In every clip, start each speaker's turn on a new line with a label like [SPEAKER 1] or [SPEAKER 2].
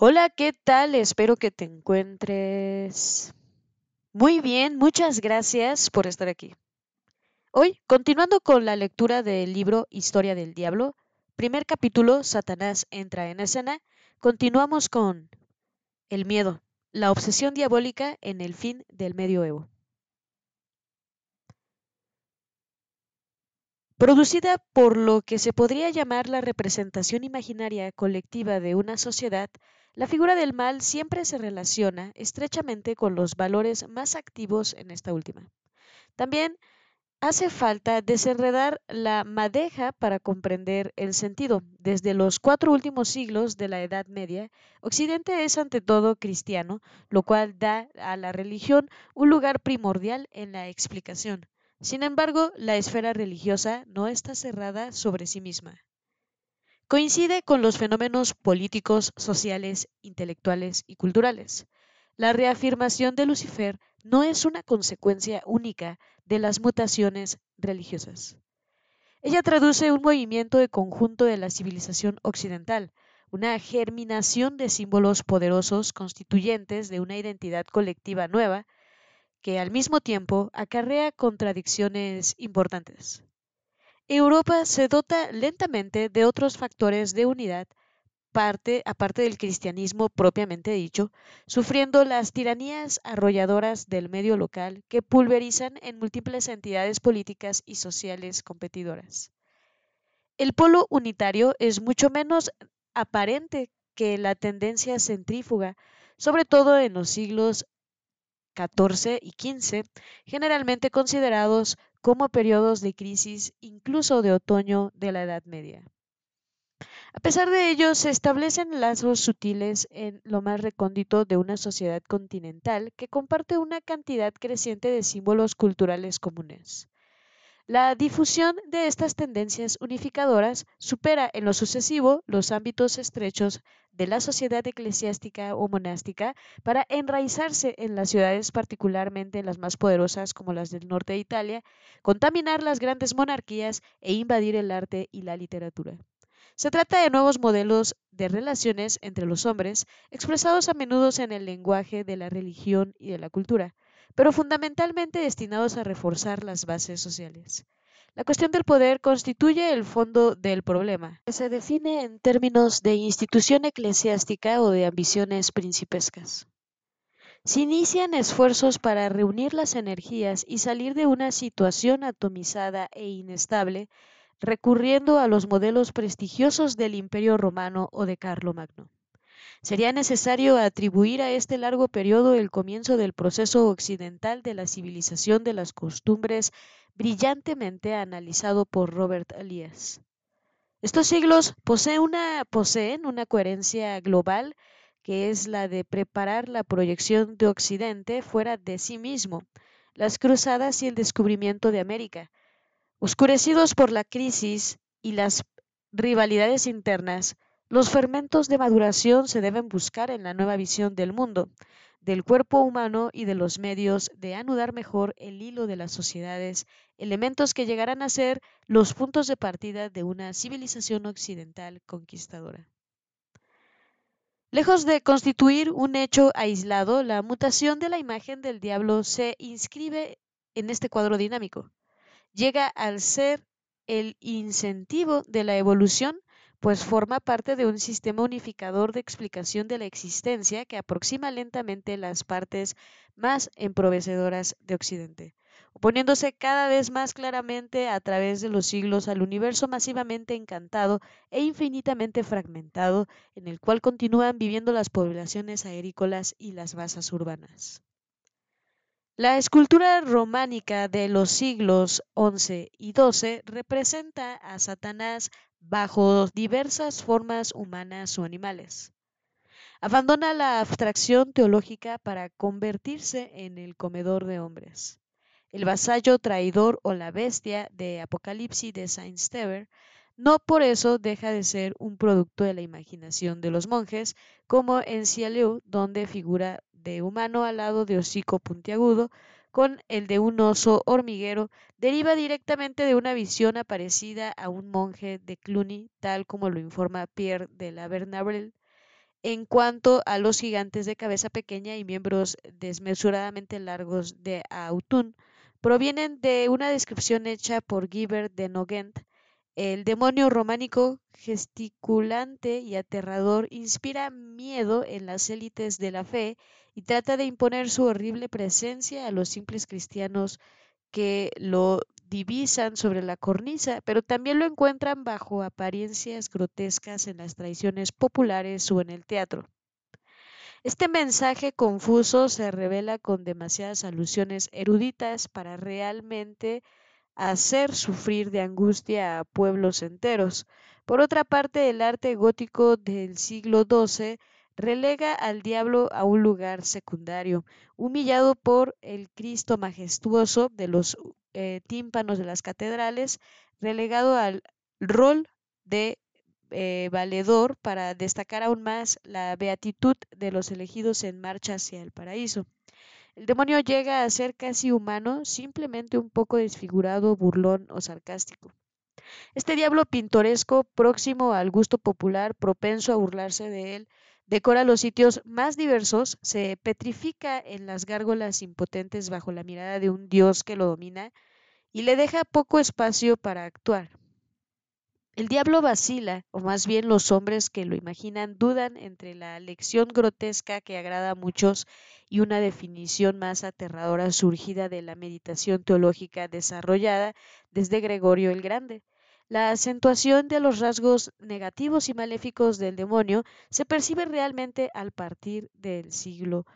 [SPEAKER 1] Hola, ¿qué tal? Espero que te encuentres muy bien. Muchas gracias por estar aquí. Hoy, continuando con la lectura del libro Historia del Diablo, primer capítulo, Satanás entra en escena, continuamos con el miedo, la obsesión diabólica en el fin del medioevo. Producida por lo que se podría llamar la representación imaginaria colectiva de una sociedad, la figura del mal siempre se relaciona estrechamente con los valores más activos en esta última. También hace falta desenredar la madeja para comprender el sentido. Desde los cuatro últimos siglos de la Edad Media, Occidente es ante todo cristiano, lo cual da a la religión un lugar primordial en la explicación. Sin embargo, la esfera religiosa no está cerrada sobre sí misma. Coincide con los fenómenos políticos, sociales, intelectuales y culturales. La reafirmación de Lucifer no es una consecuencia única de las mutaciones religiosas. Ella traduce un movimiento de conjunto de la civilización occidental, una germinación de símbolos poderosos constituyentes de una identidad colectiva nueva que al mismo tiempo acarrea contradicciones importantes. Europa se dota lentamente de otros factores de unidad, parte, aparte del cristianismo propiamente dicho, sufriendo las tiranías arrolladoras del medio local que pulverizan en múltiples entidades políticas y sociales competidoras. El polo unitario es mucho menos aparente que la tendencia centrífuga, sobre todo en los siglos XIV y XV, generalmente considerados como periodos de crisis, incluso de otoño de la Edad Media. A pesar de ello, se establecen lazos sutiles en lo más recóndito de una sociedad continental que comparte una cantidad creciente de símbolos culturales comunes. La difusión de estas tendencias unificadoras supera en lo sucesivo los ámbitos estrechos de la sociedad eclesiástica o monástica para enraizarse en las ciudades, particularmente en las más poderosas como las del norte de Italia, contaminar las grandes monarquías e invadir el arte y la literatura. Se trata de nuevos modelos de relaciones entre los hombres, expresados a menudo en el lenguaje de la religión y de la cultura, pero fundamentalmente destinados a reforzar las bases sociales. La cuestión del poder constituye el fondo del problema, que se define en términos de institución eclesiástica o de ambiciones principescas. Se inician esfuerzos para reunir las energías y salir de una situación atomizada e inestable, recurriendo a los modelos prestigiosos del Imperio Romano o de Carlomagno. Sería necesario atribuir a este largo periodo el comienzo del proceso occidental de la civilización de las costumbres brillantemente analizado por Robert Elias. Estos siglos poseen una, poseen una coherencia global que es la de preparar la proyección de Occidente fuera de sí mismo, las cruzadas y el descubrimiento de América, oscurecidos por la crisis y las rivalidades internas, los fermentos de maduración se deben buscar en la nueva visión del mundo, del cuerpo humano y de los medios de anudar mejor el hilo de las sociedades, elementos que llegarán a ser los puntos de partida de una civilización occidental conquistadora. Lejos de constituir un hecho aislado, la mutación de la imagen del diablo se inscribe en este cuadro dinámico. Llega al ser el incentivo de la evolución pues forma parte de un sistema unificador de explicación de la existencia que aproxima lentamente las partes más emprovecedoras de Occidente, oponiéndose cada vez más claramente a través de los siglos al universo masivamente encantado e infinitamente fragmentado en el cual continúan viviendo las poblaciones agrícolas y las masas urbanas. La escultura románica de los siglos XI y XII representa a Satanás bajo diversas formas humanas o animales. Abandona la abstracción teológica para convertirse en el comedor de hombres. El vasallo traidor o la bestia de Apocalipsis de Saint-Sever no por eso deja de ser un producto de la imaginación de los monjes, como en Cialeu, donde figura de humano al lado de hocico puntiagudo, con el de un oso hormiguero, deriva directamente de una visión aparecida a un monje de Cluny, tal como lo informa Pierre de la Vernable en cuanto a los gigantes de cabeza pequeña y miembros desmesuradamente largos de Autun, provienen de una descripción hecha por Guibert de Nogent. El demonio románico, gesticulante y aterrador, inspira miedo en las élites de la fe y trata de imponer su horrible presencia a los simples cristianos que lo divisan sobre la cornisa, pero también lo encuentran bajo apariencias grotescas en las tradiciones populares o en el teatro. Este mensaje confuso se revela con demasiadas alusiones eruditas para realmente hacer sufrir de angustia a pueblos enteros. Por otra parte, el arte gótico del siglo XII relega al diablo a un lugar secundario, humillado por el Cristo majestuoso de los eh, tímpanos de las catedrales, relegado al rol de eh, valedor para destacar aún más la beatitud de los elegidos en marcha hacia el paraíso. El demonio llega a ser casi humano, simplemente un poco desfigurado, burlón o sarcástico. Este diablo pintoresco, próximo al gusto popular, propenso a burlarse de él, decora los sitios más diversos, se petrifica en las gárgolas impotentes bajo la mirada de un dios que lo domina y le deja poco espacio para actuar. El diablo vacila, o más bien los hombres que lo imaginan dudan entre la lección grotesca que agrada a muchos y una definición más aterradora surgida de la meditación teológica desarrollada desde Gregorio el Grande. La acentuación de los rasgos negativos y maléficos del demonio se percibe realmente al partir del siglo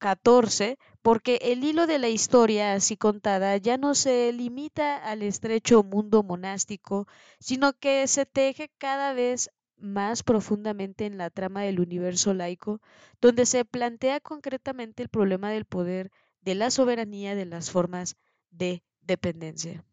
[SPEAKER 1] 14, porque el hilo de la historia así contada ya no se limita al estrecho mundo monástico, sino que se teje cada vez más profundamente en la trama del universo laico, donde se plantea concretamente el problema del poder, de la soberanía de las formas de dependencia.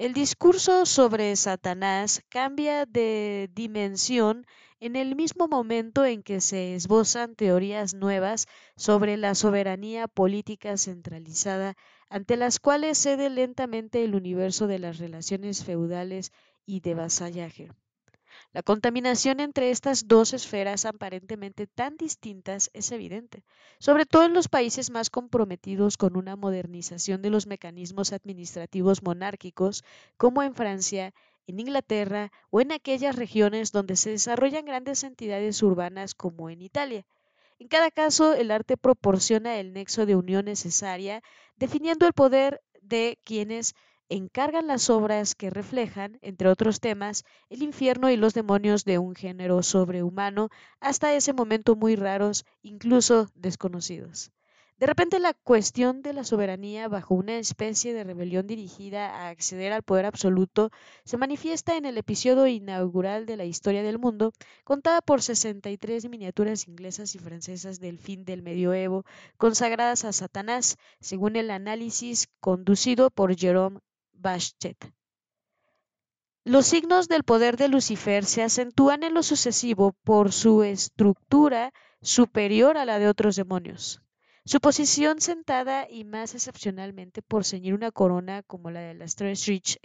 [SPEAKER 1] El discurso sobre Satanás cambia de dimensión en el mismo momento en que se esbozan teorías nuevas sobre la soberanía política centralizada, ante las cuales cede lentamente el universo de las relaciones feudales y de vasallaje. La contaminación entre estas dos esferas aparentemente tan distintas es evidente, sobre todo en los países más comprometidos con una modernización de los mecanismos administrativos monárquicos, como en Francia, en Inglaterra o en aquellas regiones donde se desarrollan grandes entidades urbanas como en Italia. En cada caso, el arte proporciona el nexo de unión necesaria, definiendo el poder de quienes encargan las obras que reflejan, entre otros temas, el infierno y los demonios de un género sobrehumano, hasta ese momento muy raros, incluso desconocidos. De repente la cuestión de la soberanía bajo una especie de rebelión dirigida a acceder al poder absoluto se manifiesta en el episodio inaugural de la historia del mundo, contada por 63 miniaturas inglesas y francesas del fin del medioevo, consagradas a Satanás, según el análisis conducido por Jerome los signos del poder de Lucifer se acentúan en lo sucesivo por su estructura superior a la de otros demonios. Su posición sentada y más excepcionalmente por ceñir una corona como la de las tres Rich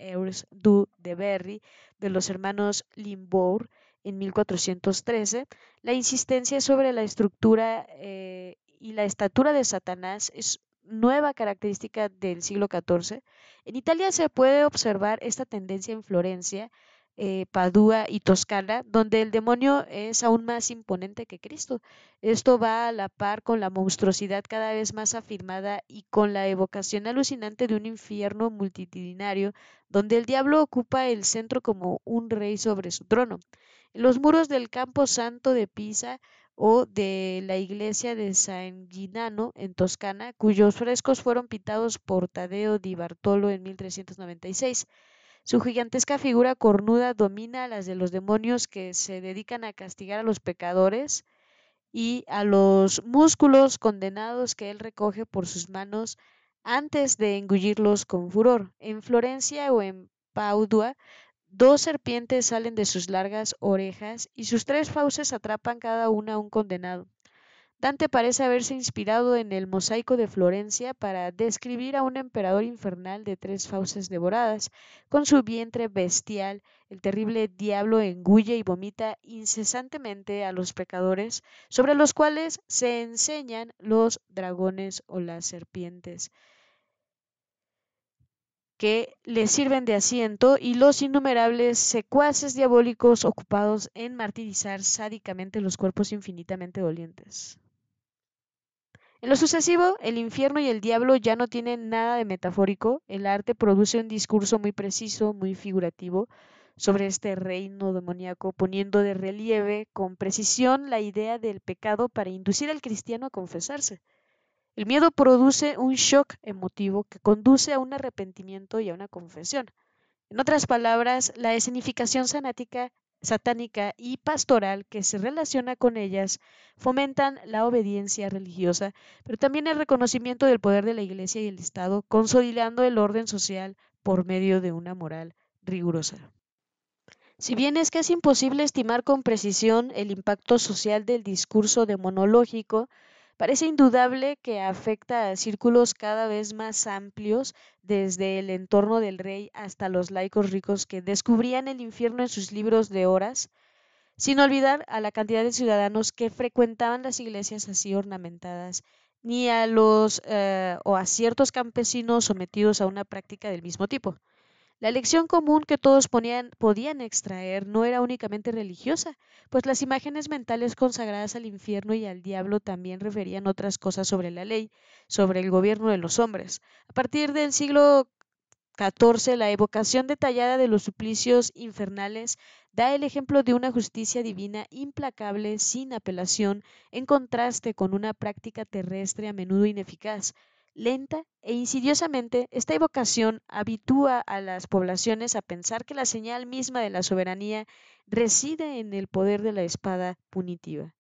[SPEAKER 1] du de Berry de los hermanos Limbourg en 1413, la insistencia sobre la estructura eh, y la estatura de Satanás es nueva característica del siglo XIV. En Italia se puede observar esta tendencia en Florencia, eh, Padua y Toscana, donde el demonio es aún más imponente que Cristo. Esto va a la par con la monstruosidad cada vez más afirmada y con la evocación alucinante de un infierno multitudinario, donde el diablo ocupa el centro como un rey sobre su trono. En los muros del Campo Santo de Pisa o de la iglesia de San Ginano en Toscana, cuyos frescos fueron pintados por Tadeo di Bartolo en 1396. Su gigantesca figura cornuda domina a las de los demonios que se dedican a castigar a los pecadores y a los músculos condenados que él recoge por sus manos antes de engullirlos con furor. En Florencia o en Padua Dos serpientes salen de sus largas orejas y sus tres fauces atrapan cada una a un condenado. Dante parece haberse inspirado en el mosaico de Florencia para describir a un emperador infernal de tres fauces devoradas. Con su vientre bestial, el terrible diablo engulle y vomita incesantemente a los pecadores, sobre los cuales se enseñan los dragones o las serpientes que le sirven de asiento y los innumerables secuaces diabólicos ocupados en martirizar sádicamente los cuerpos infinitamente dolientes. En lo sucesivo, el infierno y el diablo ya no tienen nada de metafórico, el arte produce un discurso muy preciso, muy figurativo, sobre este reino demoníaco, poniendo de relieve con precisión la idea del pecado para inducir al cristiano a confesarse. El miedo produce un shock emotivo que conduce a un arrepentimiento y a una confesión. En otras palabras, la escenificación sanática, satánica y pastoral que se relaciona con ellas fomentan la obediencia religiosa, pero también el reconocimiento del poder de la Iglesia y el Estado, consolidando el orden social por medio de una moral rigurosa. Si bien es casi imposible estimar con precisión el impacto social del discurso demonológico, Parece indudable que afecta a círculos cada vez más amplios, desde el entorno del rey hasta los laicos ricos que descubrían el infierno en sus libros de horas, sin olvidar a la cantidad de ciudadanos que frecuentaban las iglesias así ornamentadas, ni a los eh, o a ciertos campesinos sometidos a una práctica del mismo tipo. La lección común que todos podían extraer no era únicamente religiosa, pues las imágenes mentales consagradas al infierno y al diablo también referían otras cosas sobre la ley, sobre el gobierno de los hombres. A partir del siglo XIV, la evocación detallada de los suplicios infernales da el ejemplo de una justicia divina implacable, sin apelación, en contraste con una práctica terrestre a menudo ineficaz, Lenta e insidiosamente, esta evocación habitúa a las poblaciones a pensar que la señal misma de la soberanía reside en el poder de la espada punitiva.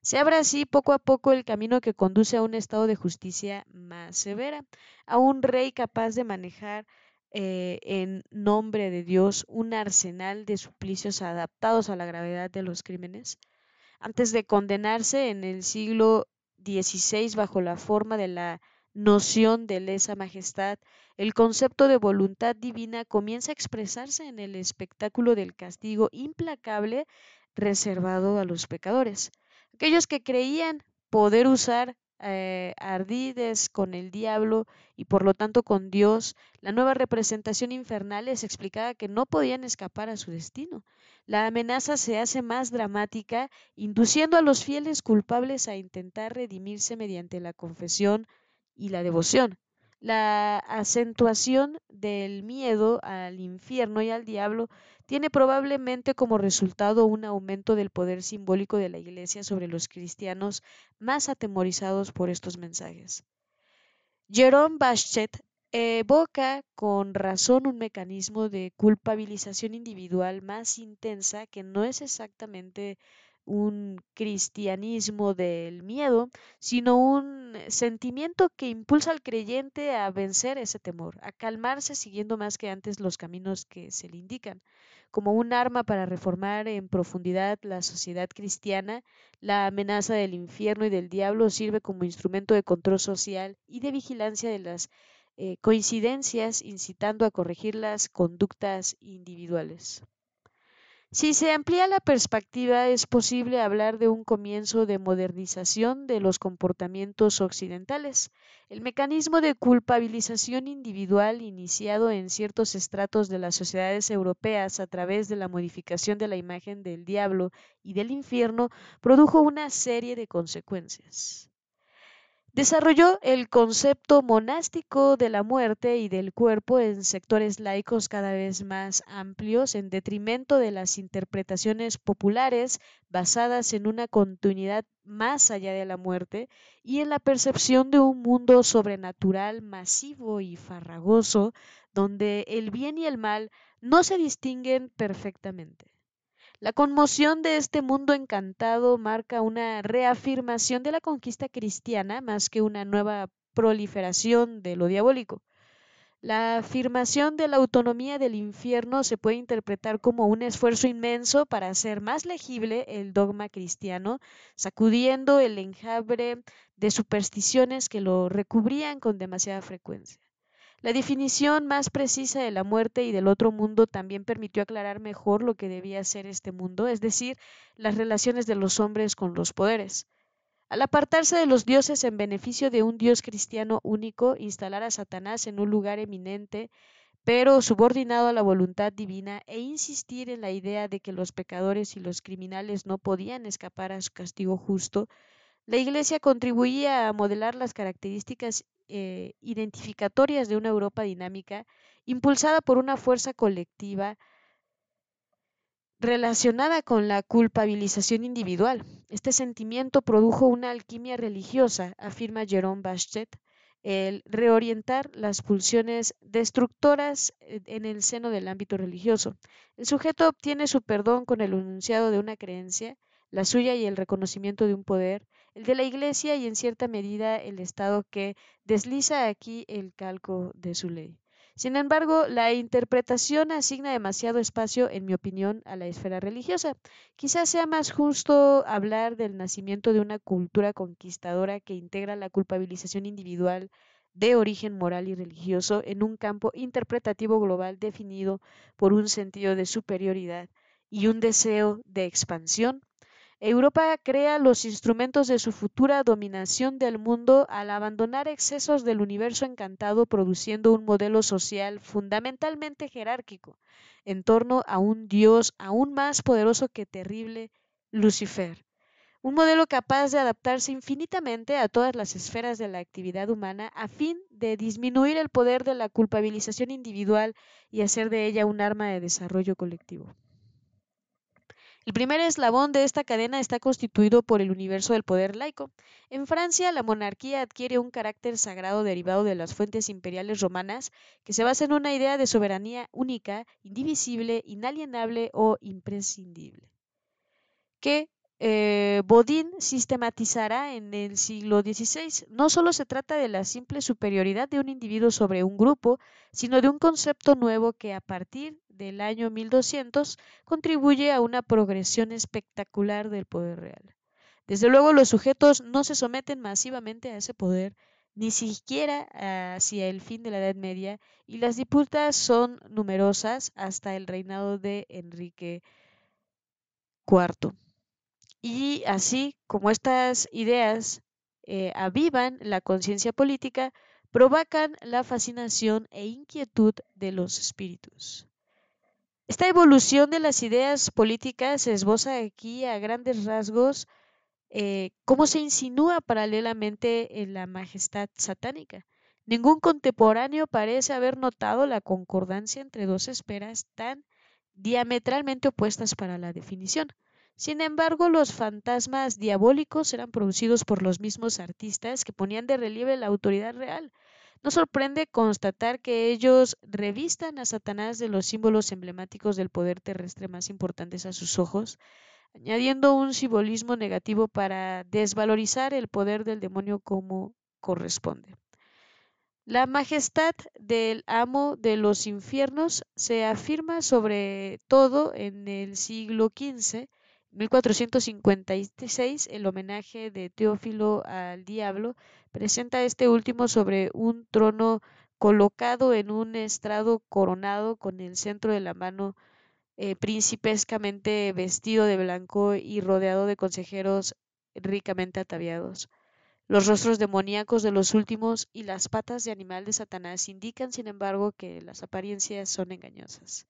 [SPEAKER 1] Se abre así poco a poco el camino que conduce a un estado de justicia más severa, a un rey capaz de manejar eh, en nombre de Dios un arsenal de suplicios adaptados a la gravedad de los crímenes. Antes de condenarse en el siglo XVI bajo la forma de la noción de lesa majestad, el concepto de voluntad divina comienza a expresarse en el espectáculo del castigo implacable reservado a los pecadores. Aquellos que creían poder usar eh, ardides con el diablo y por lo tanto con Dios, la nueva representación infernal les explicaba que no podían escapar a su destino. La amenaza se hace más dramática, induciendo a los fieles culpables a intentar redimirse mediante la confesión, y la devoción. La acentuación del miedo al infierno y al diablo tiene probablemente como resultado un aumento del poder simbólico de la Iglesia sobre los cristianos más atemorizados por estos mensajes. Jerome Baschet evoca con razón un mecanismo de culpabilización individual más intensa que no es exactamente un cristianismo del miedo, sino un sentimiento que impulsa al creyente a vencer ese temor, a calmarse siguiendo más que antes los caminos que se le indican. Como un arma para reformar en profundidad la sociedad cristiana, la amenaza del infierno y del diablo sirve como instrumento de control social y de vigilancia de las eh, coincidencias, incitando a corregir las conductas individuales. Si se amplía la perspectiva, es posible hablar de un comienzo de modernización de los comportamientos occidentales. El mecanismo de culpabilización individual iniciado en ciertos estratos de las sociedades europeas a través de la modificación de la imagen del diablo y del infierno produjo una serie de consecuencias. Desarrolló el concepto monástico de la muerte y del cuerpo en sectores laicos cada vez más amplios, en detrimento de las interpretaciones populares basadas en una continuidad más allá de la muerte y en la percepción de un mundo sobrenatural masivo y farragoso, donde el bien y el mal no se distinguen perfectamente. La conmoción de este mundo encantado marca una reafirmación de la conquista cristiana más que una nueva proliferación de lo diabólico. La afirmación de la autonomía del infierno se puede interpretar como un esfuerzo inmenso para hacer más legible el dogma cristiano, sacudiendo el enjambre de supersticiones que lo recubrían con demasiada frecuencia. La definición más precisa de la muerte y del otro mundo también permitió aclarar mejor lo que debía ser este mundo, es decir, las relaciones de los hombres con los poderes. Al apartarse de los dioses en beneficio de un Dios cristiano único, instalar a Satanás en un lugar eminente, pero subordinado a la voluntad divina, e insistir en la idea de que los pecadores y los criminales no podían escapar a su castigo justo, la Iglesia contribuía a modelar las características eh, identificatorias de una Europa dinámica, impulsada por una fuerza colectiva relacionada con la culpabilización individual. Este sentimiento produjo una alquimia religiosa, afirma Jerome Bastiat, el reorientar las pulsiones destructoras eh, en el seno del ámbito religioso. El sujeto obtiene su perdón con el enunciado de una creencia, la suya y el reconocimiento de un poder, el de la Iglesia y en cierta medida el Estado que desliza aquí el calco de su ley. Sin embargo, la interpretación asigna demasiado espacio, en mi opinión, a la esfera religiosa. Quizás sea más justo hablar del nacimiento de una cultura conquistadora que integra la culpabilización individual de origen moral y religioso en un campo interpretativo global definido por un sentido de superioridad y un deseo de expansión Europa crea los instrumentos de su futura dominación del mundo al abandonar excesos del universo encantado, produciendo un modelo social fundamentalmente jerárquico en torno a un Dios aún más poderoso que terrible, Lucifer. Un modelo capaz de adaptarse infinitamente a todas las esferas de la actividad humana a fin de disminuir el poder de la culpabilización individual y hacer de ella un arma de desarrollo colectivo. El primer eslabón de esta cadena está constituido por el universo del poder laico. En Francia, la monarquía adquiere un carácter sagrado derivado de las fuentes imperiales romanas, que se basa en una idea de soberanía única, indivisible, inalienable o imprescindible, que eh, Bodin sistematizará en el siglo XVI. No solo se trata de la simple superioridad de un individuo sobre un grupo, sino de un concepto nuevo que a partir del año 1200 contribuye a una progresión espectacular del poder real. Desde luego los sujetos no se someten masivamente a ese poder, ni siquiera hacia el fin de la Edad Media, y las disputas son numerosas hasta el reinado de Enrique IV. Y así como estas ideas eh, avivan la conciencia política, provocan la fascinación e inquietud de los espíritus. Esta evolución de las ideas políticas se esboza aquí a grandes rasgos eh, cómo se insinúa paralelamente en la majestad satánica. Ningún contemporáneo parece haber notado la concordancia entre dos esferas tan diametralmente opuestas para la definición. Sin embargo, los fantasmas diabólicos eran producidos por los mismos artistas que ponían de relieve la autoridad real, no sorprende constatar que ellos revistan a Satanás de los símbolos emblemáticos del poder terrestre más importantes a sus ojos, añadiendo un simbolismo negativo para desvalorizar el poder del demonio como corresponde. La majestad del amo de los infiernos se afirma sobre todo en el siglo XV 1456, el homenaje de Teófilo al diablo presenta a este último sobre un trono colocado en un estrado coronado con el centro de la mano eh, principescamente vestido de blanco y rodeado de consejeros ricamente ataviados. Los rostros demoníacos de los últimos y las patas de animal de Satanás indican, sin embargo, que las apariencias son engañosas.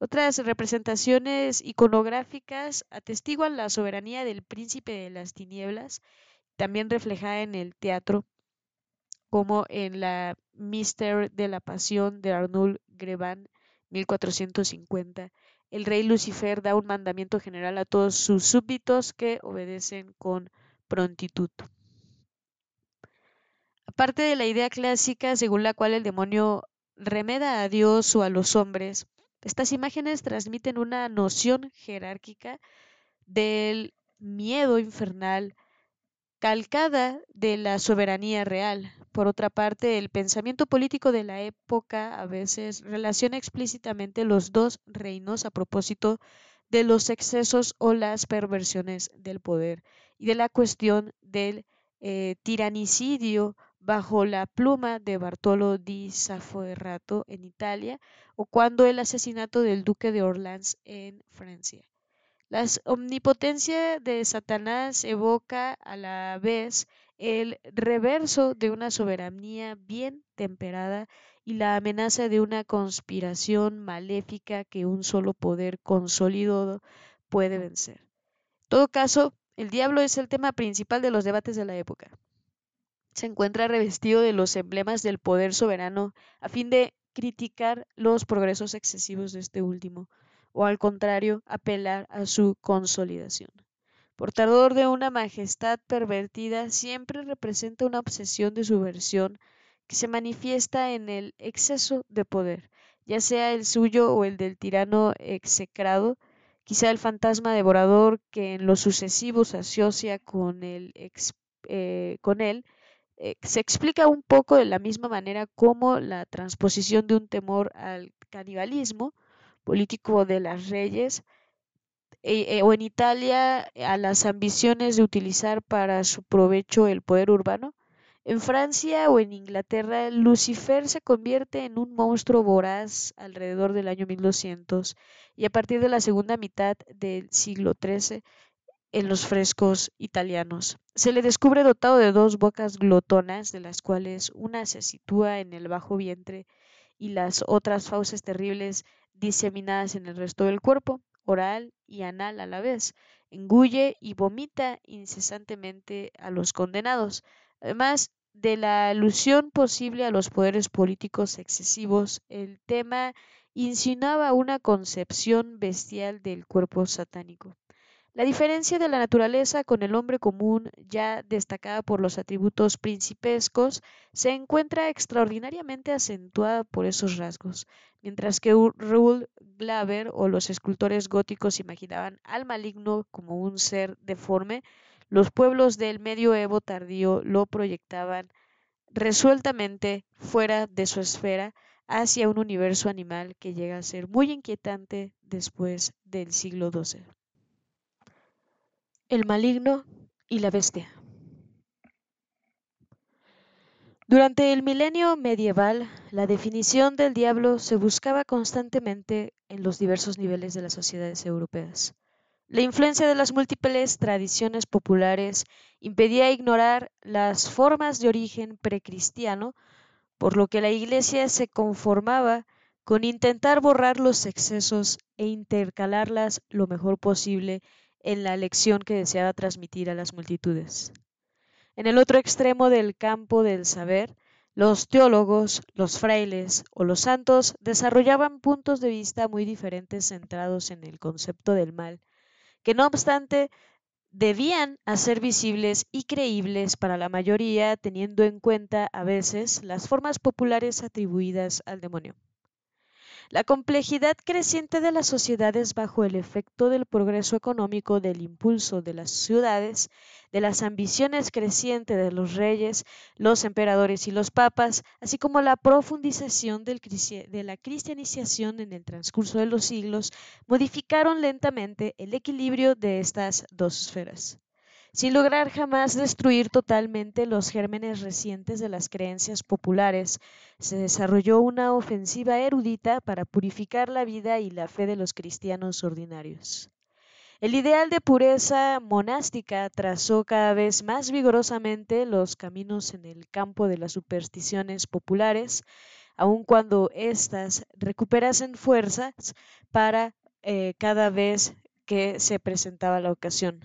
[SPEAKER 1] Otras representaciones iconográficas atestiguan la soberanía del príncipe de las tinieblas, también reflejada en el teatro, como en la Mister de la Pasión de Arnold Greban, 1450. El rey Lucifer da un mandamiento general a todos sus súbditos que obedecen con prontitud. Aparte de la idea clásica según la cual el demonio remeda a Dios o a los hombres, estas imágenes transmiten una noción jerárquica del miedo infernal calcada de la soberanía real. Por otra parte, el pensamiento político de la época a veces relaciona explícitamente los dos reinos a propósito de los excesos o las perversiones del poder y de la cuestión del eh, tiranicidio bajo la pluma de Bartolo di Safferrato en Italia o cuando el asesinato del duque de Orleans en Francia. La omnipotencia de Satanás evoca a la vez el reverso de una soberanía bien temperada y la amenaza de una conspiración maléfica que un solo poder consolidado puede vencer. En todo caso, el diablo es el tema principal de los debates de la época. Se encuentra revestido de los emblemas del poder soberano a fin de criticar los progresos excesivos de este último, o al contrario, apelar a su consolidación. Portador de una majestad pervertida, siempre representa una obsesión de subversión que se manifiesta en el exceso de poder, ya sea el suyo o el del tirano execrado, quizá el fantasma devorador que en lo sucesivo se asocia con, el eh, con él, eh, se explica un poco de la misma manera como la transposición de un temor al canibalismo político de las reyes eh, o en Italia a las ambiciones de utilizar para su provecho el poder urbano, en Francia o en Inglaterra, Lucifer se convierte en un monstruo voraz alrededor del año 1200 y a partir de la segunda mitad del siglo XIII en los frescos italianos. Se le descubre dotado de dos bocas glotonas, de las cuales una se sitúa en el bajo vientre y las otras fauces terribles diseminadas en el resto del cuerpo, oral y anal a la vez. Engulle y vomita incesantemente a los condenados. Además, de la alusión posible a los poderes políticos excesivos, el tema insinuaba una concepción bestial del cuerpo satánico. La diferencia de la naturaleza con el hombre común, ya destacada por los atributos principescos, se encuentra extraordinariamente acentuada por esos rasgos. Mientras que Raoul Glaber o los escultores góticos imaginaban al maligno como un ser deforme, los pueblos del medioevo tardío lo proyectaban resueltamente fuera de su esfera hacia un universo animal que llega a ser muy inquietante después del siglo XII. El maligno y la bestia. Durante el milenio medieval, la definición del diablo se buscaba constantemente en los diversos niveles de las sociedades europeas. La influencia de las múltiples tradiciones populares impedía ignorar las formas de origen precristiano, por lo que la Iglesia se conformaba con intentar borrar los excesos e intercalarlas lo mejor posible en la lección que deseaba transmitir a las multitudes. En el otro extremo del campo del saber, los teólogos, los frailes o los santos desarrollaban puntos de vista muy diferentes centrados en el concepto del mal que no obstante debían hacer visibles y creíbles para la mayoría, teniendo en cuenta a veces las formas populares atribuidas al demonio. La complejidad creciente de las sociedades bajo el efecto del progreso económico, del impulso de las ciudades, de las ambiciones crecientes de los reyes, los emperadores y los papas, así como la profundización de la cristianización en el transcurso de los siglos, modificaron lentamente el equilibrio de estas dos esferas sin lograr jamás destruir totalmente los gérmenes recientes de las creencias populares, se desarrolló una ofensiva erudita para purificar la vida y la fe de los cristianos ordinarios. El ideal de pureza monástica trazó cada vez más vigorosamente los caminos en el campo de las supersticiones populares, aun cuando éstas recuperasen fuerzas para eh, cada vez que se presentaba la ocasión.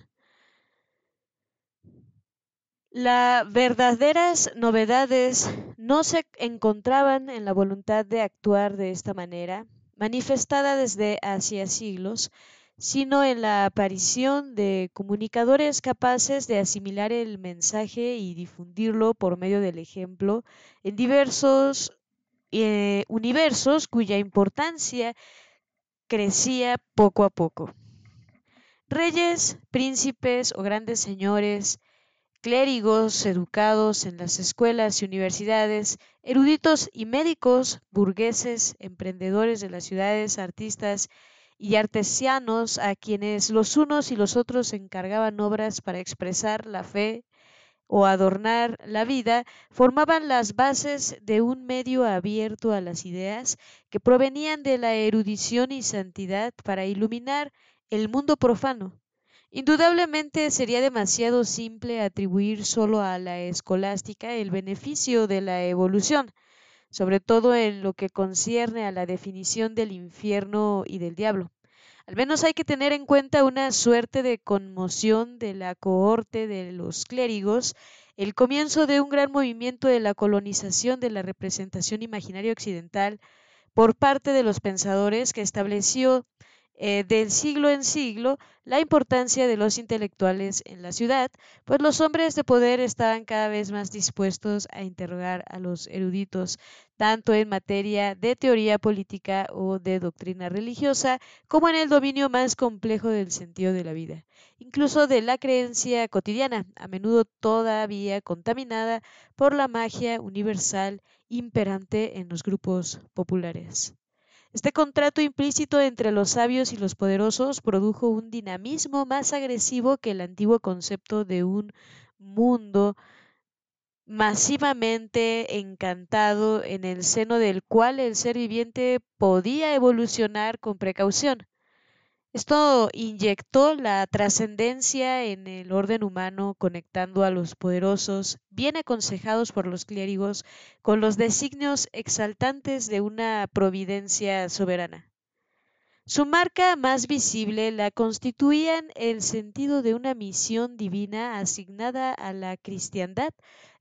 [SPEAKER 1] Las verdaderas novedades no se encontraban en la voluntad de actuar de esta manera, manifestada desde hacía siglos, sino en la aparición de comunicadores capaces de asimilar el mensaje y difundirlo por medio del ejemplo en diversos eh, universos cuya importancia crecía poco a poco. Reyes, príncipes o grandes señores clérigos educados en las escuelas y universidades, eruditos y médicos, burgueses, emprendedores de las ciudades, artistas y artesianos a quienes los unos y los otros encargaban obras para expresar la fe o adornar la vida, formaban las bases de un medio abierto a las ideas que provenían de la erudición y santidad para iluminar el mundo profano. Indudablemente sería demasiado simple atribuir solo a la escolástica el beneficio de la evolución, sobre todo en lo que concierne a la definición del infierno y del diablo. Al menos hay que tener en cuenta una suerte de conmoción de la cohorte de los clérigos, el comienzo de un gran movimiento de la colonización de la representación imaginaria occidental por parte de los pensadores que estableció eh, del siglo en siglo la importancia de los intelectuales en la ciudad, pues los hombres de poder estaban cada vez más dispuestos a interrogar a los eruditos, tanto en materia de teoría política o de doctrina religiosa, como en el dominio más complejo del sentido de la vida, incluso de la creencia cotidiana, a menudo todavía contaminada por la magia universal imperante en los grupos populares. Este contrato implícito entre los sabios y los poderosos produjo un dinamismo más agresivo que el antiguo concepto de un mundo masivamente encantado en el seno del cual el ser viviente podía evolucionar con precaución. Esto inyectó la trascendencia en el orden humano, conectando a los poderosos, bien aconsejados por los clérigos, con los designios exaltantes de una providencia soberana. Su marca más visible la constituían el sentido de una misión divina asignada a la cristiandad,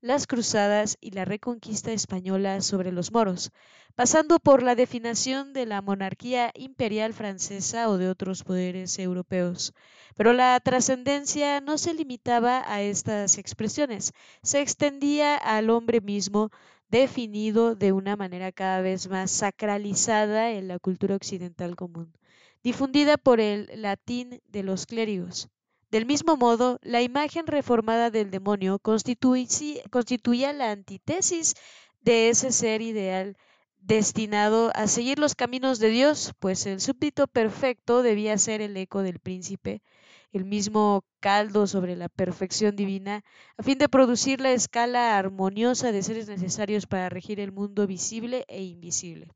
[SPEAKER 1] las cruzadas y la reconquista española sobre los moros, pasando por la definición de la monarquía imperial francesa o de otros poderes europeos. Pero la trascendencia no se limitaba a estas expresiones, se extendía al hombre mismo, definido de una manera cada vez más sacralizada en la cultura occidental común, difundida por el latín de los clérigos. Del mismo modo, la imagen reformada del demonio constituía la antítesis de ese ser ideal destinado a seguir los caminos de Dios, pues el súbdito perfecto debía ser el eco del príncipe, el mismo caldo sobre la perfección divina, a fin de producir la escala armoniosa de seres necesarios para regir el mundo visible e invisible.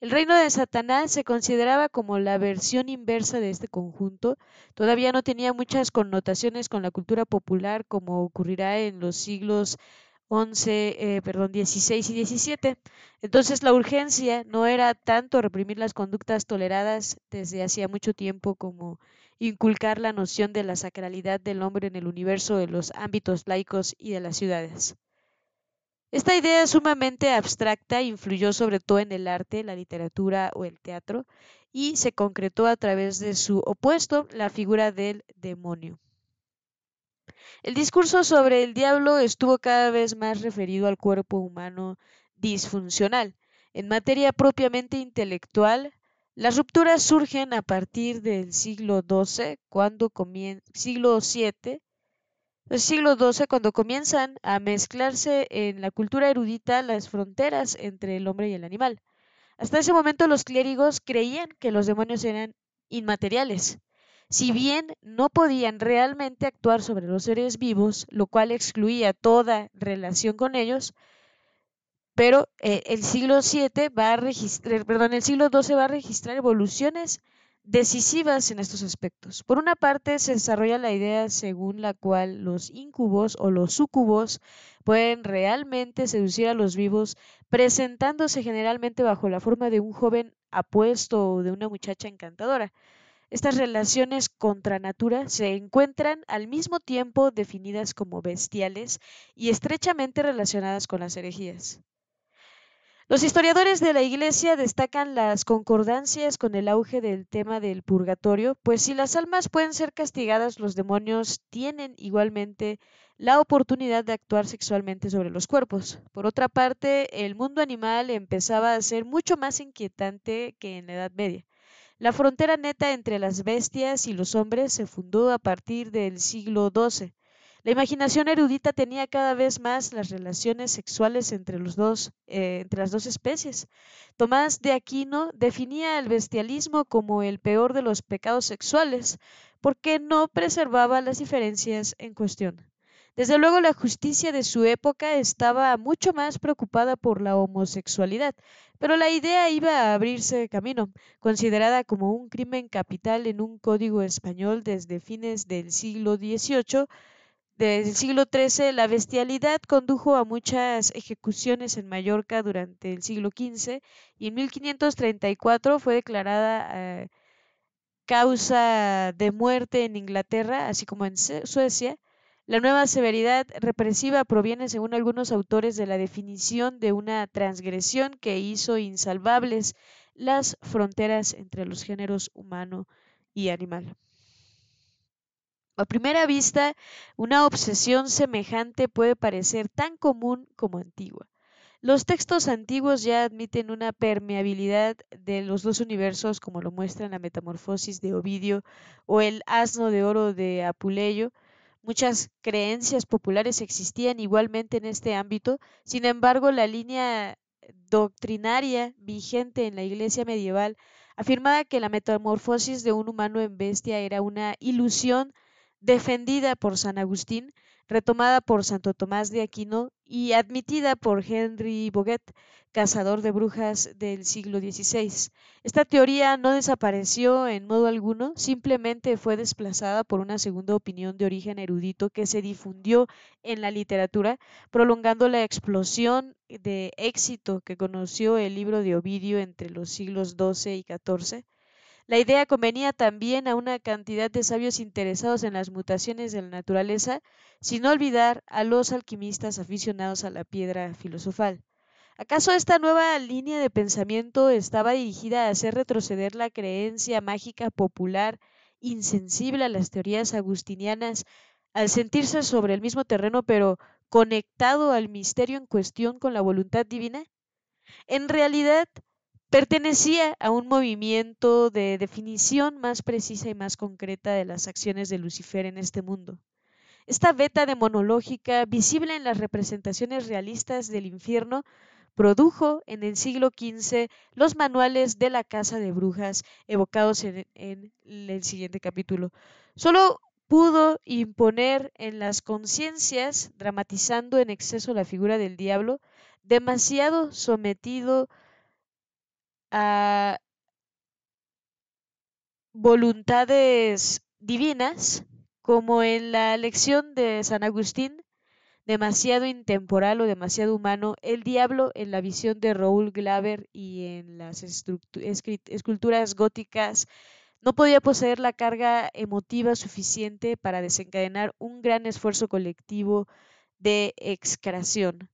[SPEAKER 1] El reino de Satanás se consideraba como la versión inversa de este conjunto. Todavía no tenía muchas connotaciones con la cultura popular como ocurrirá en los siglos 11, eh, perdón, 16 y 17. Entonces la urgencia no era tanto reprimir las conductas toleradas desde hacía mucho tiempo como inculcar la noción de la sacralidad del hombre en el universo de los ámbitos laicos y de las ciudades. Esta idea sumamente abstracta influyó sobre todo en el arte, la literatura o el teatro y se concretó a través de su opuesto, la figura del demonio. El discurso sobre el diablo estuvo cada vez más referido al cuerpo humano disfuncional. En materia propiamente intelectual, las rupturas surgen a partir del siglo XII, cuando siglo VII, el siglo XII, cuando comienzan a mezclarse en la cultura erudita las fronteras entre el hombre y el animal. Hasta ese momento los clérigos creían que los demonios eran inmateriales, si bien no podían realmente actuar sobre los seres vivos, lo cual excluía toda relación con ellos, pero eh, el siglo VII va a registrar, perdón, el siglo XII va a registrar evoluciones decisivas en estos aspectos. Por una parte, se desarrolla la idea según la cual los incubos o los sucubos pueden realmente seducir a los vivos, presentándose generalmente bajo la forma de un joven apuesto o de una muchacha encantadora. Estas relaciones contra natura se encuentran al mismo tiempo definidas como bestiales y estrechamente relacionadas con las herejías. Los historiadores de la Iglesia destacan las concordancias con el auge del tema del purgatorio, pues si las almas pueden ser castigadas, los demonios tienen igualmente la oportunidad de actuar sexualmente sobre los cuerpos. Por otra parte, el mundo animal empezaba a ser mucho más inquietante que en la Edad Media. La frontera neta entre las bestias y los hombres se fundó a partir del siglo XII. La imaginación erudita tenía cada vez más las relaciones sexuales eh, entre las dos especies. Tomás de Aquino definía el bestialismo como el peor de los pecados sexuales, porque no preservaba las diferencias en cuestión. Desde luego la justicia de su época estaba mucho más preocupada por la homosexualidad, pero la idea iba a abrirse camino, considerada como un crimen capital en un código español desde fines del siglo XVIII. Desde el siglo XIII, la bestialidad condujo a muchas ejecuciones en Mallorca durante el siglo XV y en 1534 fue declarada eh, causa de muerte en Inglaterra, así como en Suecia, la nueva severidad represiva proviene, según algunos autores, de la definición de una transgresión que hizo insalvables las fronteras entre los géneros humano y animal. A primera vista, una obsesión semejante puede parecer tan común como antigua. Los textos antiguos ya admiten una permeabilidad de los dos universos, como lo muestran la Metamorfosis de Ovidio o el Asno de Oro de Apuleyo, Muchas creencias populares existían igualmente en este ámbito, sin embargo, la línea doctrinaria vigente en la Iglesia medieval afirmaba que la metamorfosis de un humano en bestia era una ilusión defendida por San Agustín, retomada por Santo Tomás de Aquino y admitida por Henry Boguet, cazador de brujas del siglo XVI. Esta teoría no desapareció en modo alguno, simplemente fue desplazada por una segunda opinión de origen erudito que se difundió en la literatura, prolongando la explosión de éxito que conoció el libro de Ovidio entre los siglos XII y XIV. La idea convenía también a una cantidad de sabios interesados en las mutaciones de la naturaleza, sin olvidar a los alquimistas aficionados a la piedra filosofal. ¿Acaso esta nueva línea de pensamiento estaba dirigida a hacer retroceder la creencia mágica popular insensible a las teorías agustinianas al sentirse sobre el mismo terreno pero conectado al misterio en cuestión con la voluntad divina? En realidad, pertenecía a un movimiento de definición más precisa y más concreta de las acciones de Lucifer en este mundo. Esta beta demonológica, visible en las representaciones realistas del infierno, produjo en el siglo XV los manuales de la Casa de Brujas evocados en, el siguiente capítulo. Solo pudo imponer en las conciencias, dramatizando en exceso la figura del diablo, demasiado sometido a voluntades divinas, como en la lección de San Agustín, demasiado intemporal o demasiado humano, el diablo en la visión de Raúl Glaver y en las esculturas góticas no podía poseer la carga emotiva suficiente para desencadenar un gran esfuerzo colectivo de excreción.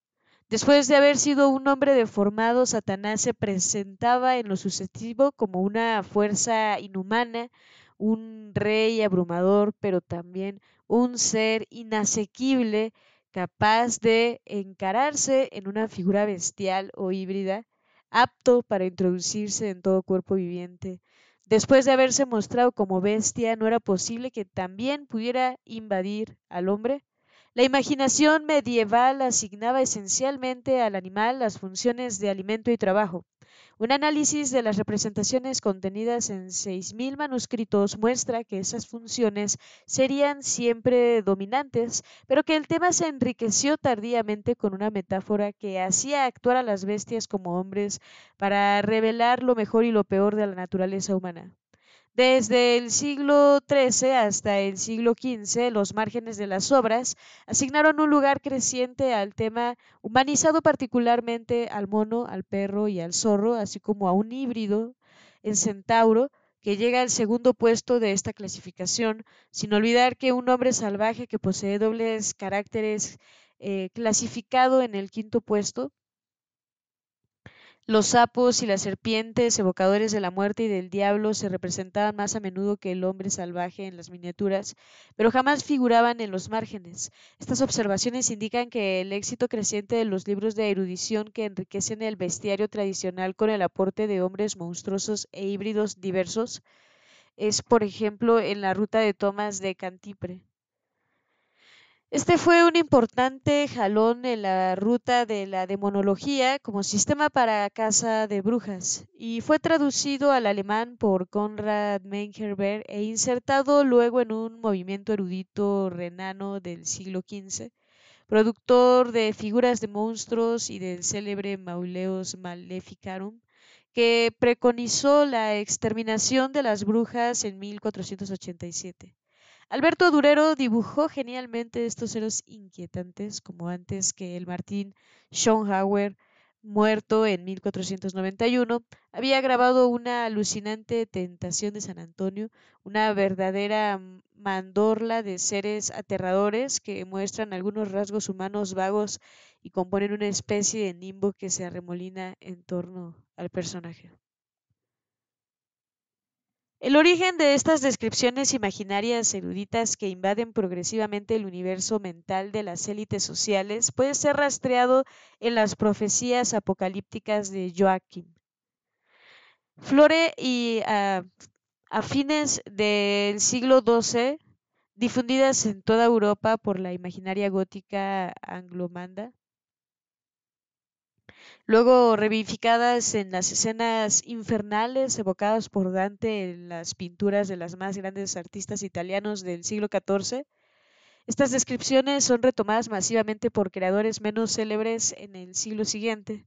[SPEAKER 1] Después de haber sido un hombre deformado, Satanás se presentaba en lo sucesivo como una fuerza inhumana, un rey abrumador, pero también un ser inasequible capaz de encararse en una figura bestial o híbrida, apto para introducirse en todo cuerpo viviente. Después de haberse mostrado como bestia, ¿no era posible que también pudiera invadir al hombre? La imaginación medieval asignaba esencialmente al animal las funciones de alimento y trabajo. Un análisis de las representaciones contenidas en 6.000 manuscritos muestra que esas funciones serían siempre dominantes, pero que el tema se enriqueció tardíamente con una metáfora que hacía actuar a las bestias como hombres para revelar lo mejor y lo peor de la naturaleza humana. Desde el siglo XIII hasta el siglo XV, los márgenes de las obras asignaron un lugar creciente al tema, humanizado particularmente al mono, al perro y al zorro, así como a un híbrido en centauro, que llega al segundo puesto de esta clasificación, sin olvidar que un hombre salvaje que posee dobles caracteres eh, clasificado en el quinto puesto, los sapos y las serpientes, evocadores de la muerte y del diablo, se representaban más a menudo que el hombre salvaje en las miniaturas, pero jamás figuraban en los márgenes. Estas observaciones indican que el éxito creciente de los libros de erudición que enriquecen el bestiario tradicional con el aporte de hombres monstruosos e híbridos diversos es, por ejemplo, en la ruta de Tomás de Cantipre. Este fue un importante jalón en la ruta de la demonología como sistema para caza de brujas y fue traducido al alemán por Konrad Meinherber e insertado luego en un movimiento erudito renano del siglo XV, productor de figuras de monstruos y del célebre Mauleus Maleficarum, que preconizó la exterminación de las brujas en 1487. Alberto Durero dibujó genialmente estos ceros inquietantes, como antes que el Martín Schonhauer, muerto en 1491, había grabado una alucinante tentación de San Antonio, una verdadera mandorla de seres aterradores que muestran algunos rasgos humanos vagos y componen una especie de nimbo que se arremolina en torno al personaje. El origen de estas descripciones imaginarias eruditas que invaden progresivamente el universo mental de las élites sociales puede ser rastreado en las profecías apocalípticas de Joachim. Flore y a, a fines del siglo XII, difundidas en toda Europa por la imaginaria gótica anglomanda, luego revivificadas en las escenas infernales evocadas por Dante en las pinturas de las más grandes artistas italianos del siglo XIV. Estas descripciones son retomadas masivamente por creadores menos célebres en el siglo siguiente.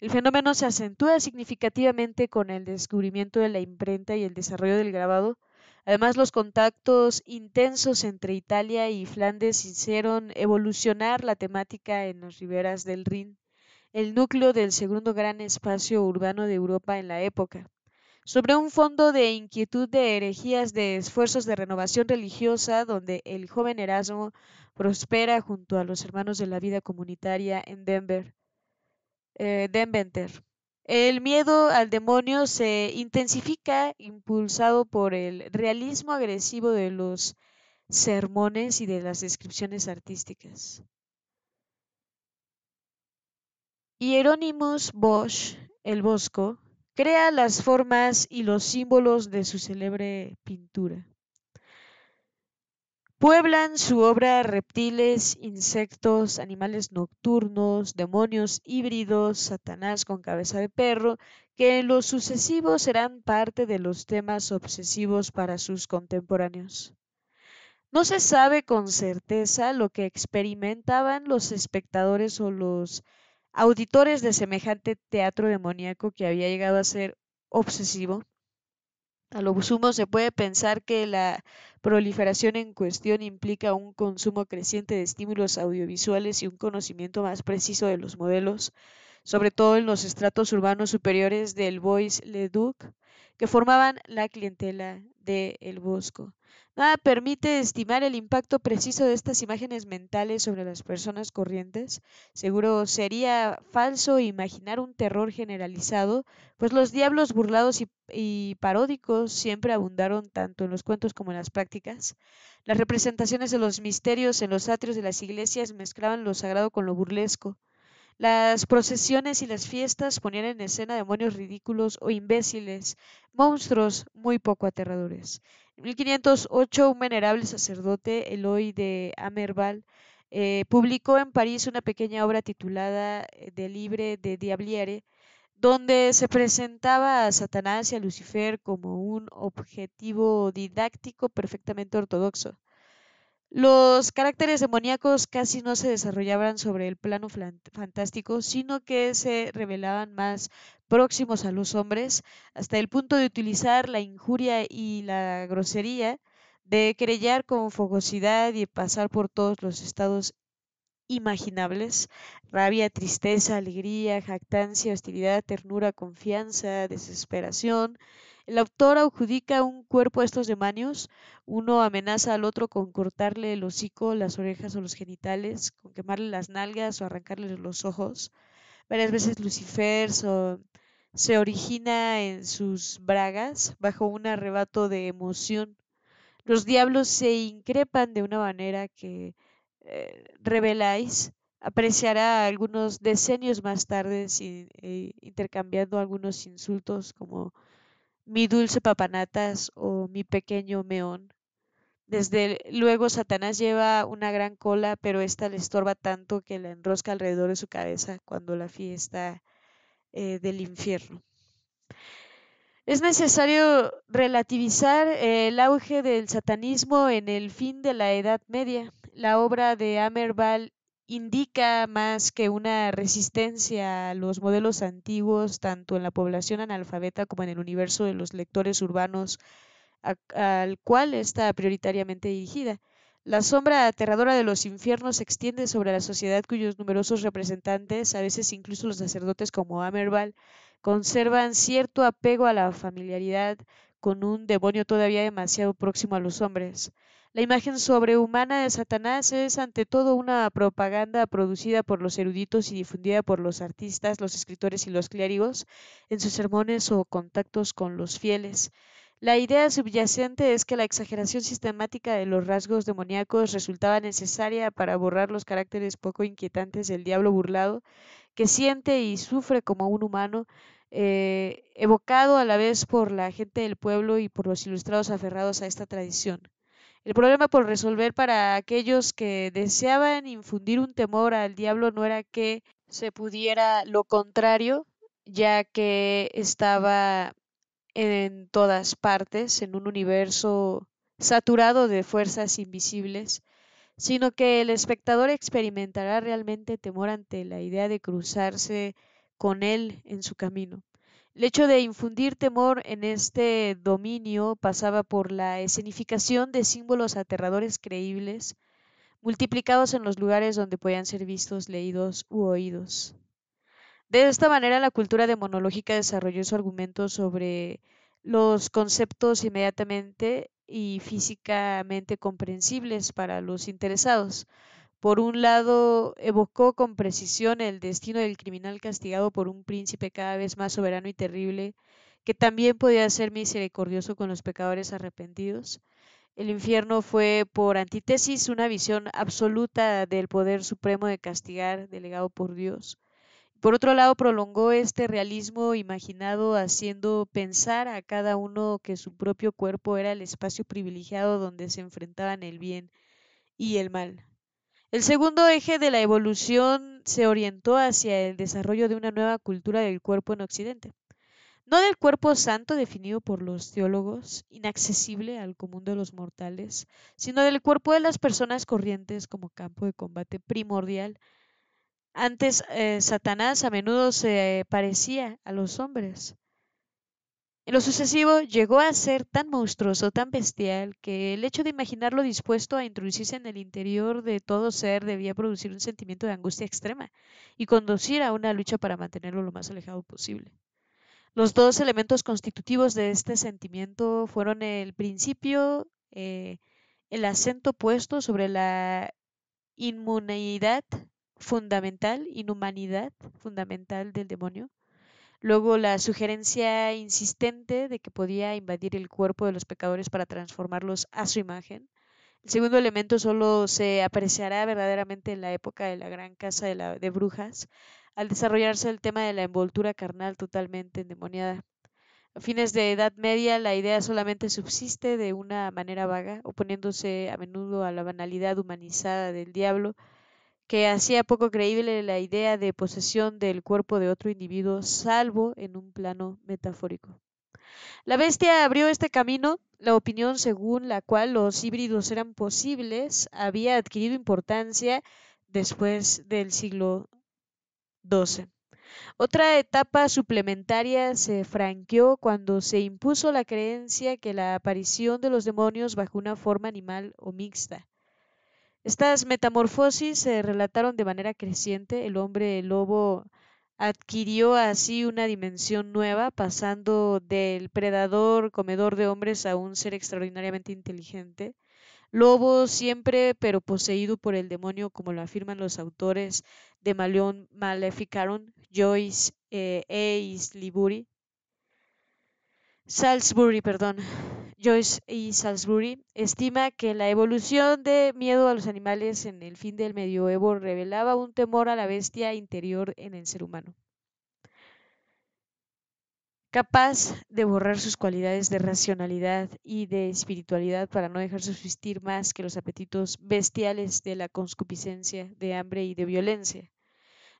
[SPEAKER 1] El fenómeno se acentúa significativamente con el descubrimiento de la imprenta y el desarrollo del grabado. Además, los contactos intensos entre Italia y Flandes hicieron evolucionar la temática en las riberas del Rin el núcleo del segundo gran espacio urbano de Europa en la época. Sobre un fondo de inquietud de herejías de esfuerzos de renovación religiosa, donde el joven Erasmo prospera junto a los hermanos de la vida comunitaria en Denver, eh. El miedo al demonio se intensifica impulsado por el realismo agresivo de los sermones y de las descripciones artísticas. Hieronymus Bosch, el Bosco, crea las formas y los símbolos de su célebre pintura. Pueblan su obra reptiles, insectos, animales nocturnos, demonios híbridos, Satanás con cabeza de perro, que en lo sucesivo serán parte de los temas obsesivos para sus contemporáneos. No se sabe con certeza lo que experimentaban los espectadores o los auditores de semejante teatro demoníaco que había llegado a ser obsesivo. A lo sumo se puede pensar que la proliferación en cuestión implica un consumo creciente de estímulos audiovisuales y un conocimiento más preciso de los modelos, sobre todo en los estratos urbanos superiores del Bois-le-Duc, que formaban la clientela de El Bosco. Nada permite estimar el impacto preciso de estas imágenes mentales sobre las personas corrientes. Seguro sería falso imaginar un terror generalizado, pues los diablos burlados y, paródicos siempre abundaron tanto en los cuentos como en las prácticas. Las representaciones de los misterios en los atrios de las iglesias mezclaban lo sagrado con lo burlesco. Las procesiones y las fiestas ponían en escena demonios ridículos o imbéciles, monstruos muy poco aterradores. En 1508, un venerable sacerdote, Eloy de Amerval, eh, publicó en París una pequeña obra titulada eh, De Libre de Diabliere, donde se presentaba a Satanás y a Lucifer como un objetivo didáctico perfectamente ortodoxo. Los caracteres demoníacos casi no se desarrollaban sobre el plano fantástico, sino que se revelaban más próximos a los hombres, hasta el punto de utilizar la injuria y la grosería, de querellar con fogosidad y pasar por todos los estados imaginables, rabia, tristeza, alegría, jactancia, hostilidad, ternura, confianza, desesperación, el autor adjudica un cuerpo a estos demonios, uno amenaza al otro con cortarle el hocico, las orejas o los genitales, con quemarle las nalgas o arrancarle los ojos. Varias veces Lucifer se origina en sus bragas bajo un arrebato de emoción. Los diablos se increpan de una manera que eh, reveláis apreciará algunos decenios más tarde eh, intercambiando algunos insultos como mi dulce papanatas o mi pequeño meón. Desde luego Satanás lleva una gran cola, pero ésta le estorba tanto que la enrosca alrededor de su cabeza cuando la fiesta eh, del infierno. Es necesario relativizar el auge del satanismo en el fin de la Edad Media. La obra de Amerbal indica más que una resistencia a los modelos antiguos, tanto en la población analfabeta como en el universo de los lectores urbanos al cual está prioritariamente dirigida. La sombra aterradora de los infiernos se extiende sobre la sociedad cuyos numerosos representantes, a veces incluso los sacerdotes como Amerbal, conservan cierto apego a la familiaridad con un demonio todavía demasiado próximo a los hombres. La imagen sobrehumana de Satanás es ante todo una propaganda producida por los eruditos y difundida por los artistas, los escritores y los clérigos en sus sermones o contactos con los fieles. La idea subyacente es que la exageración sistemática de los rasgos demoníacos resultaba necesaria para borrar los caracteres poco inquietantes del diablo burlado, que siente y sufre como un humano, eh, evocado a la vez por la gente del pueblo y por los ilustrados aferrados a esta tradición. El problema por resolver para aquellos que deseaban infundir un temor al diablo no era que se pudiera lo contrario, ya que estaba en todas partes, en un universo saturado de fuerzas invisibles, sino que el espectador experimentará realmente temor ante la idea de cruzarse con él en su camino. El hecho de infundir temor en este dominio pasaba por la escenificación de símbolos aterradores creíbles, multiplicados en los lugares donde podían ser vistos, leídos u oídos. De esta manera, la cultura demonológica desarrolló su argumento sobre los conceptos inmediatamente y físicamente comprensibles para los interesados. Por un lado, evocó con precisión el destino del criminal castigado por un príncipe cada vez más soberano y terrible, que también podía ser misericordioso con los pecadores arrepentidos. El infierno fue, por antítesis, una visión absoluta del poder supremo de castigar delegado por Dios. Por otro lado, prolongó este realismo imaginado haciendo pensar a cada uno que su propio cuerpo era el espacio privilegiado donde se enfrentaban el bien y el mal. El segundo eje de la evolución se orientó hacia el desarrollo de una nueva cultura del cuerpo en Occidente. No del cuerpo santo definido por los teólogos, inaccesible al común de los mortales, sino del cuerpo de las personas corrientes como campo de combate primordial antes, eh, Satanás a menudo se parecía a los hombres. En lo sucesivo, llegó a ser tan monstruoso, tan bestial, que el hecho de imaginarlo dispuesto a introducirse en el interior de todo ser debía producir un sentimiento de angustia extrema y conducir a una lucha para mantenerlo lo más alejado posible. Los dos elementos constitutivos de este sentimiento fueron el principio, eh, el acento puesto sobre la inmunidad fundamental, inhumanidad fundamental del demonio. Luego la sugerencia insistente de que podía invadir el cuerpo de los pecadores para transformarlos a su imagen. El segundo elemento solo se apreciará verdaderamente en la época de la gran casa de, la, de brujas, al desarrollarse el tema de la envoltura carnal totalmente endemoniada. A fines de Edad Media, la idea solamente subsiste de una manera vaga, oponiéndose a menudo a la banalidad humanizada del diablo, que hacía poco creíble la idea de posesión del cuerpo de otro individuo, salvo en un plano metafórico. La bestia abrió este camino, la opinión según la cual los híbridos eran posibles había adquirido importancia después del siglo XII. Otra etapa suplementaria se franqueó cuando se impuso la creencia que la aparición de los demonios bajo una forma animal o mixta estas metamorfosis se relataron de manera creciente. El hombre lobo adquirió así una dimensión nueva, pasando del predador comedor de hombres a un ser extraordinariamente inteligente. Lobo siempre, pero poseído por el demonio, como lo afirman los autores de Maleon Maleficarum, Joyce e Liburi. Salisbury, perdón. Joyce y Salisbury estima que la evolución de miedo a los animales en el fin del medioevo revelaba un temor a la bestia interior en el ser humano. capaz de borrar sus cualidades de racionalidad y de espiritualidad para no dejar subsistir más que los apetitos bestiales de la concupiscencia, de hambre y de violencia.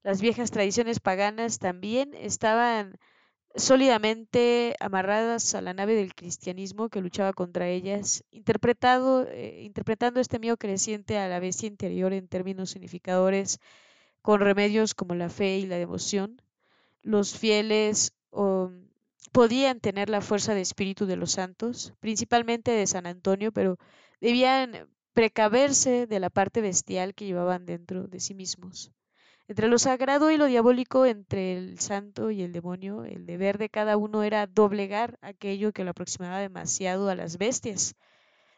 [SPEAKER 1] Las viejas tradiciones paganas también estaban sólidamente amarradas a la nave del cristianismo que luchaba contra ellas, interpretado, eh, interpretando este miedo creciente a la bestia interior en términos unificadores con remedios como la fe y la devoción. Los fieles podían tener la fuerza de espíritu de los santos, principalmente de San Antonio, pero debían precaverse de la parte bestial que llevaban dentro de sí mismos. Entre lo sagrado y lo diabólico, entre el santo y el demonio, el deber de cada uno era doblegar aquello que lo aproximaba demasiado a las bestias.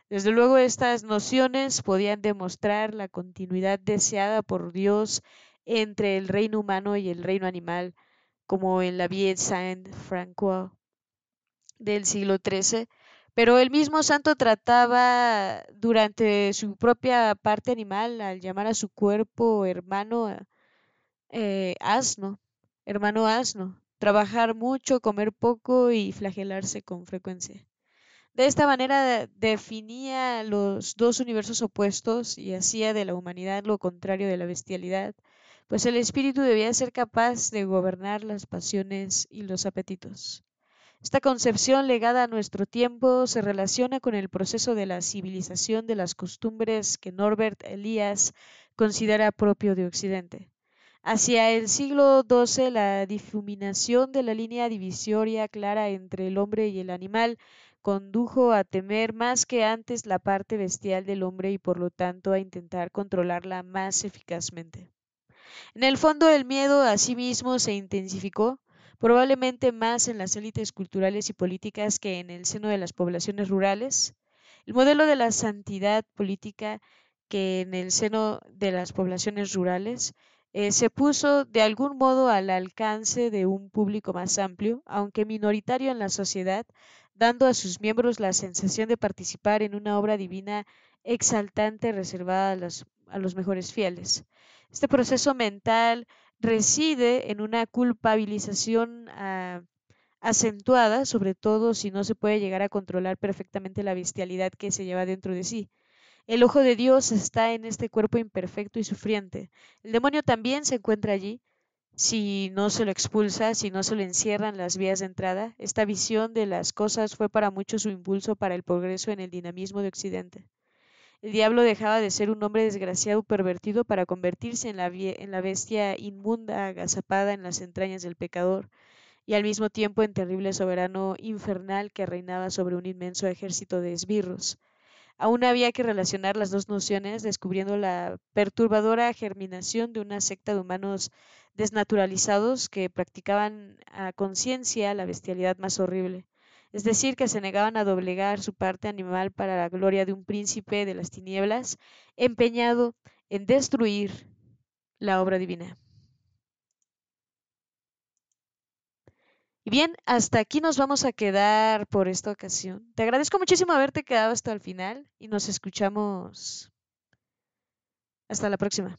[SPEAKER 1] Desde luego estas nociones podían demostrar la continuidad deseada por Dios entre el reino humano y el reino animal, como en la Vie Saint-François del siglo XIII, pero el mismo santo trataba durante su propia parte animal al llamar a su cuerpo hermano eh, asno, hermano asno, trabajar mucho, comer poco y flagelarse con frecuencia. De esta manera definía los dos universos opuestos y hacía de la humanidad lo contrario de la bestialidad, pues el espíritu debía ser capaz de gobernar las pasiones y los apetitos. Esta concepción legada a nuestro tiempo se relaciona con el proceso de la civilización de las costumbres que Norbert Elias considera propio de Occidente. Hacia el siglo XII, la difuminación de la línea divisoria clara entre el hombre y el animal condujo a temer más que antes la parte bestial del hombre y por lo tanto a intentar controlarla más eficazmente. En el fondo el miedo a sí mismo se intensificó, probablemente más en las élites culturales y políticas que en el seno de las poblaciones rurales. El modelo de la santidad política que en el seno de las poblaciones rurales eh, se puso de algún modo al alcance de un público más amplio, aunque minoritario en la sociedad, dando a sus miembros la sensación de participar en una obra divina exaltante reservada a los mejores fieles. Este proceso mental reside en una culpabilización ah, acentuada, sobre todo si no se puede llegar a controlar perfectamente la bestialidad que se lleva dentro de sí. El ojo de Dios está en este cuerpo imperfecto y sufriente. El demonio también se encuentra allí. Si no se lo expulsa, si no se lo encierran las vías de entrada, esta visión de las cosas fue para muchos su impulso para el progreso en el dinamismo de Occidente. El diablo dejaba de ser un hombre desgraciado pervertido para convertirse en la, en la bestia inmunda agazapada en las entrañas del pecador y al mismo tiempo en terrible soberano infernal que reinaba sobre un inmenso ejército de esbirros. Aún había que relacionar las dos nociones, descubriendo la perturbadora germinación de una secta de humanos desnaturalizados que practicaban a conciencia la bestialidad más horrible es decir, que se negaban a doblegar su parte animal para la gloria de un príncipe de las tinieblas, empeñado en destruir la obra divina. Y bien, hasta aquí nos vamos a quedar por esta ocasión. Te agradezco muchísimo haberte quedado hasta el final y nos escuchamos hasta la próxima.